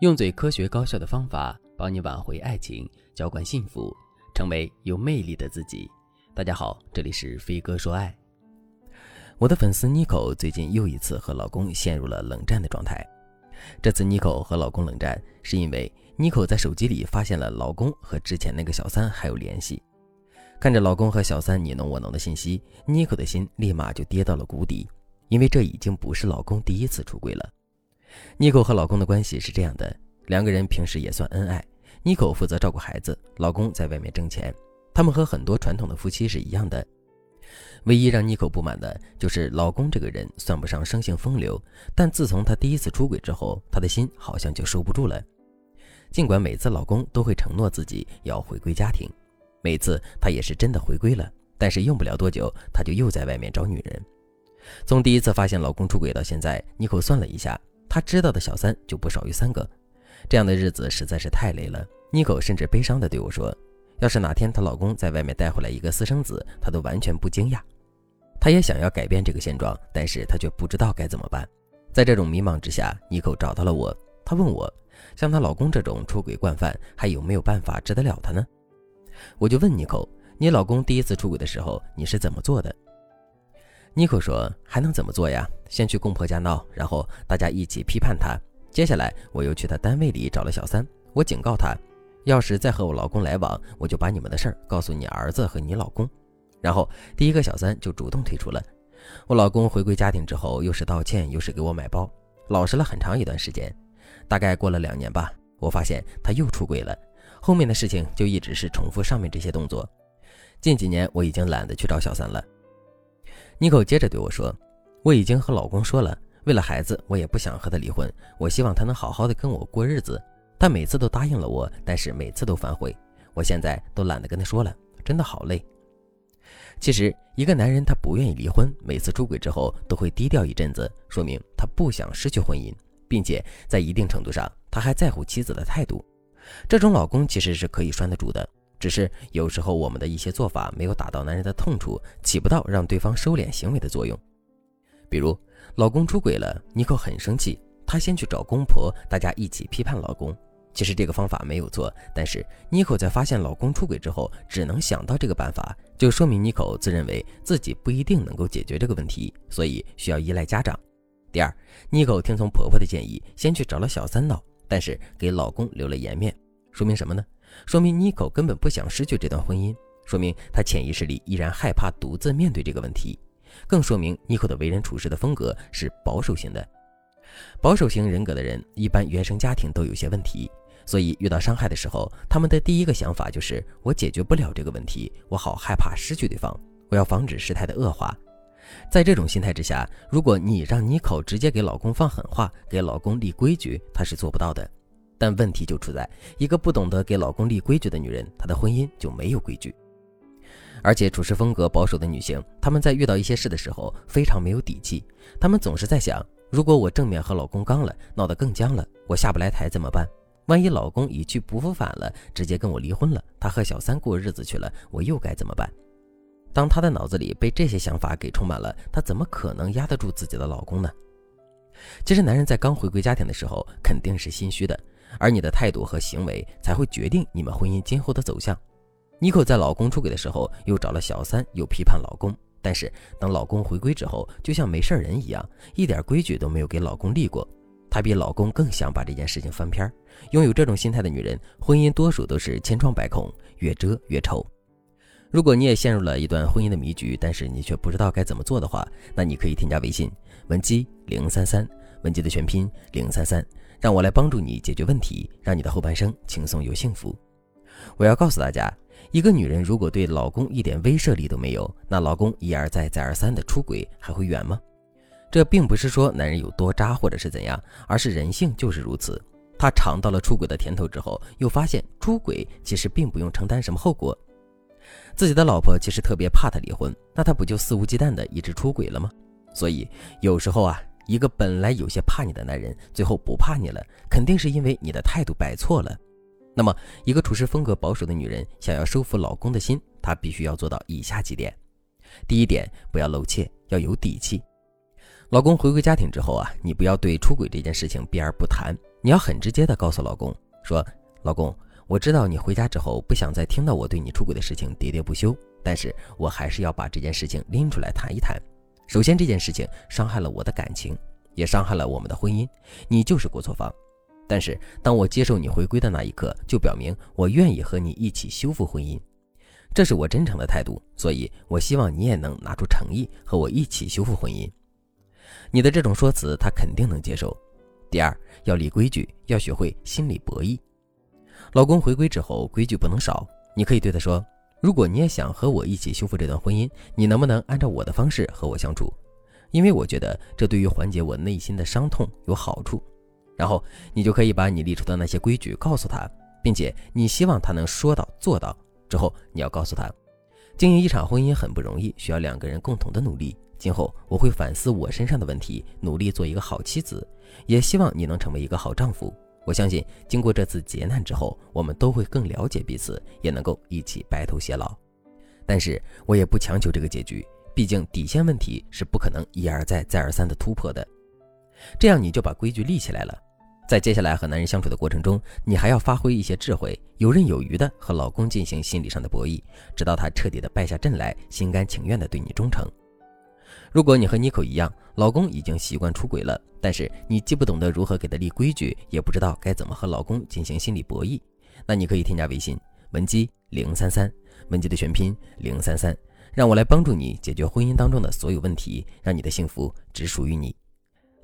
用最科学高效的方法帮你挽回爱情，浇灌幸福，成为有魅力的自己。大家好，这里是飞哥说爱。我的粉丝妮可最近又一次和老公陷入了冷战的状态。这次妮可和老公冷战，是因为妮可在手机里发现了老公和之前那个小三还有联系。看着老公和小三你侬我侬的信息，妮可的心立马就跌到了谷底，因为这已经不是老公第一次出轨了。妮可和老公的关系是这样的，两个人平时也算恩爱。妮可负责照顾孩子，老公在外面挣钱。他们和很多传统的夫妻是一样的。唯一让妮可不满的就是老公这个人算不上生性风流，但自从他第一次出轨之后，他的心好像就收不住了。尽管每次老公都会承诺自己要回归家庭，每次他也是真的回归了，但是用不了多久，他就又在外面找女人。从第一次发现老公出轨到现在，妮可算了一下。她知道的小三就不少于三个，这样的日子实在是太累了。妮可甚至悲伤地对我说：“要是哪天她老公在外面带回来一个私生子，她都完全不惊讶。”她也想要改变这个现状，但是她却不知道该怎么办。在这种迷茫之下，妮可找到了我。她问我，像她老公这种出轨惯犯，还有没有办法治得了他呢？我就问妮可：“你老公第一次出轨的时候，你是怎么做的？”妮可说：“还能怎么做呀？先去公婆家闹，然后大家一起批判他。接下来，我又去他单位里找了小三。我警告他，要是再和我老公来往，我就把你们的事儿告诉你儿子和你老公。然后，第一个小三就主动退出了。我老公回归家庭之后，又是道歉，又是给我买包，老实了很长一段时间。大概过了两年吧，我发现他又出轨了。后面的事情就一直是重复上面这些动作。近几年，我已经懒得去找小三了。”妮可接着对我说：“我已经和老公说了，为了孩子，我也不想和他离婚。我希望他能好好的跟我过日子。他每次都答应了我，但是每次都反悔。我现在都懒得跟他说了，真的好累。其实，一个男人他不愿意离婚，每次出轨之后都会低调一阵子，说明他不想失去婚姻，并且在一定程度上，他还在乎妻子的态度。这种老公其实是可以拴得住的。”只是有时候我们的一些做法没有打到男人的痛处，起不到让对方收敛行为的作用。比如，老公出轨了，妮可很生气，她先去找公婆，大家一起批判老公。其实这个方法没有错，但是妮可在发现老公出轨之后，只能想到这个办法，就说明妮可自认为自己不一定能够解决这个问题，所以需要依赖家长。第二，妮可听从婆婆的建议，先去找了小三闹，但是给老公留了颜面，说明什么呢？说明妮可根本不想失去这段婚姻，说明她潜意识里依然害怕独自面对这个问题，更说明妮可的为人处事的风格是保守型的。保守型人格的人一般原生家庭都有些问题，所以遇到伤害的时候，他们的第一个想法就是我解决不了这个问题，我好害怕失去对方，我要防止事态的恶化。在这种心态之下，如果你让妮可直接给老公放狠话，给老公立规矩，她是做不到的。但问题就出在一个不懂得给老公立规矩的女人，她的婚姻就没有规矩。而且处事风格保守的女性，她们在遇到一些事的时候非常没有底气。她们总是在想：如果我正面和老公刚了，闹得更僵了，我下不来台怎么办？万一老公一去不复返了，直接跟我离婚了，他和小三过日子去了，我又该怎么办？当她的脑子里被这些想法给充满了，她怎么可能压得住自己的老公呢？其实，男人在刚回归家庭的时候，肯定是心虚的。而你的态度和行为才会决定你们婚姻今后的走向。妮可在老公出轨的时候又找了小三，又批判老公，但是等老公回归之后，就像没事人一样，一点规矩都没有给老公立过。她比老公更想把这件事情翻篇。拥有这种心态的女人，婚姻多数都是千疮百孔，越遮越丑。如果你也陷入了一段婚姻的迷局，但是你却不知道该怎么做的话，那你可以添加微信文姬零三三，文姬的全拼零三三。让我来帮助你解决问题，让你的后半生轻松又幸福。我要告诉大家，一个女人如果对老公一点威慑力都没有，那老公一而再再而三的出轨还会远吗？这并不是说男人有多渣或者是怎样，而是人性就是如此。他尝到了出轨的甜头之后，又发现出轨其实并不用承担什么后果。自己的老婆其实特别怕他离婚，那他不就肆无忌惮的一直出轨了吗？所以有时候啊。一个本来有些怕你的男人，最后不怕你了，肯定是因为你的态度摆错了。那么，一个处事风格保守的女人想要收服老公的心，她必须要做到以下几点：第一点，不要露怯，要有底气。老公回归家庭之后啊，你不要对出轨这件事情避而不谈，你要很直接的告诉老公说：“老公，我知道你回家之后不想再听到我对你出轨的事情喋喋不休，但是我还是要把这件事情拎出来谈一谈。首先，这件事情伤害了我的感情，也伤害了我们的婚姻，你就是过错方。但是，当我接受你回归的那一刻，就表明我愿意和你一起修复婚姻。”这是我真诚的态度，所以我希望你也能拿出诚意和我一起修复婚姻。你的这种说辞，他肯定能接受。第二，要立规矩，要学会心理博弈。老公回归之后，规矩不能少。你可以对他说：“如果你也想和我一起修复这段婚姻，你能不能按照我的方式和我相处？因为我觉得这对于缓解我内心的伤痛有好处。”然后你就可以把你立出的那些规矩告诉他，并且你希望他能说到做到。之后，你要告诉他，经营一场婚姻很不容易，需要两个人共同的努力。今后我会反思我身上的问题，努力做一个好妻子，也希望你能成为一个好丈夫。我相信，经过这次劫难之后，我们都会更了解彼此，也能够一起白头偕老。但是我也不强求这个结局，毕竟底线问题是不可能一而再、再而三的突破的。这样你就把规矩立起来了。在接下来和男人相处的过程中，你还要发挥一些智慧，游刃有余的和老公进行心理上的博弈，直到他彻底的败下阵来，心甘情愿的对你忠诚。如果你和妮可一样，老公已经习惯出轨了，但是你既不懂得如何给他立规矩，也不知道该怎么和老公进行心理博弈，那你可以添加微信文姬零三三，文姬的全拼零三三，让我来帮助你解决婚姻当中的所有问题，让你的幸福只属于你。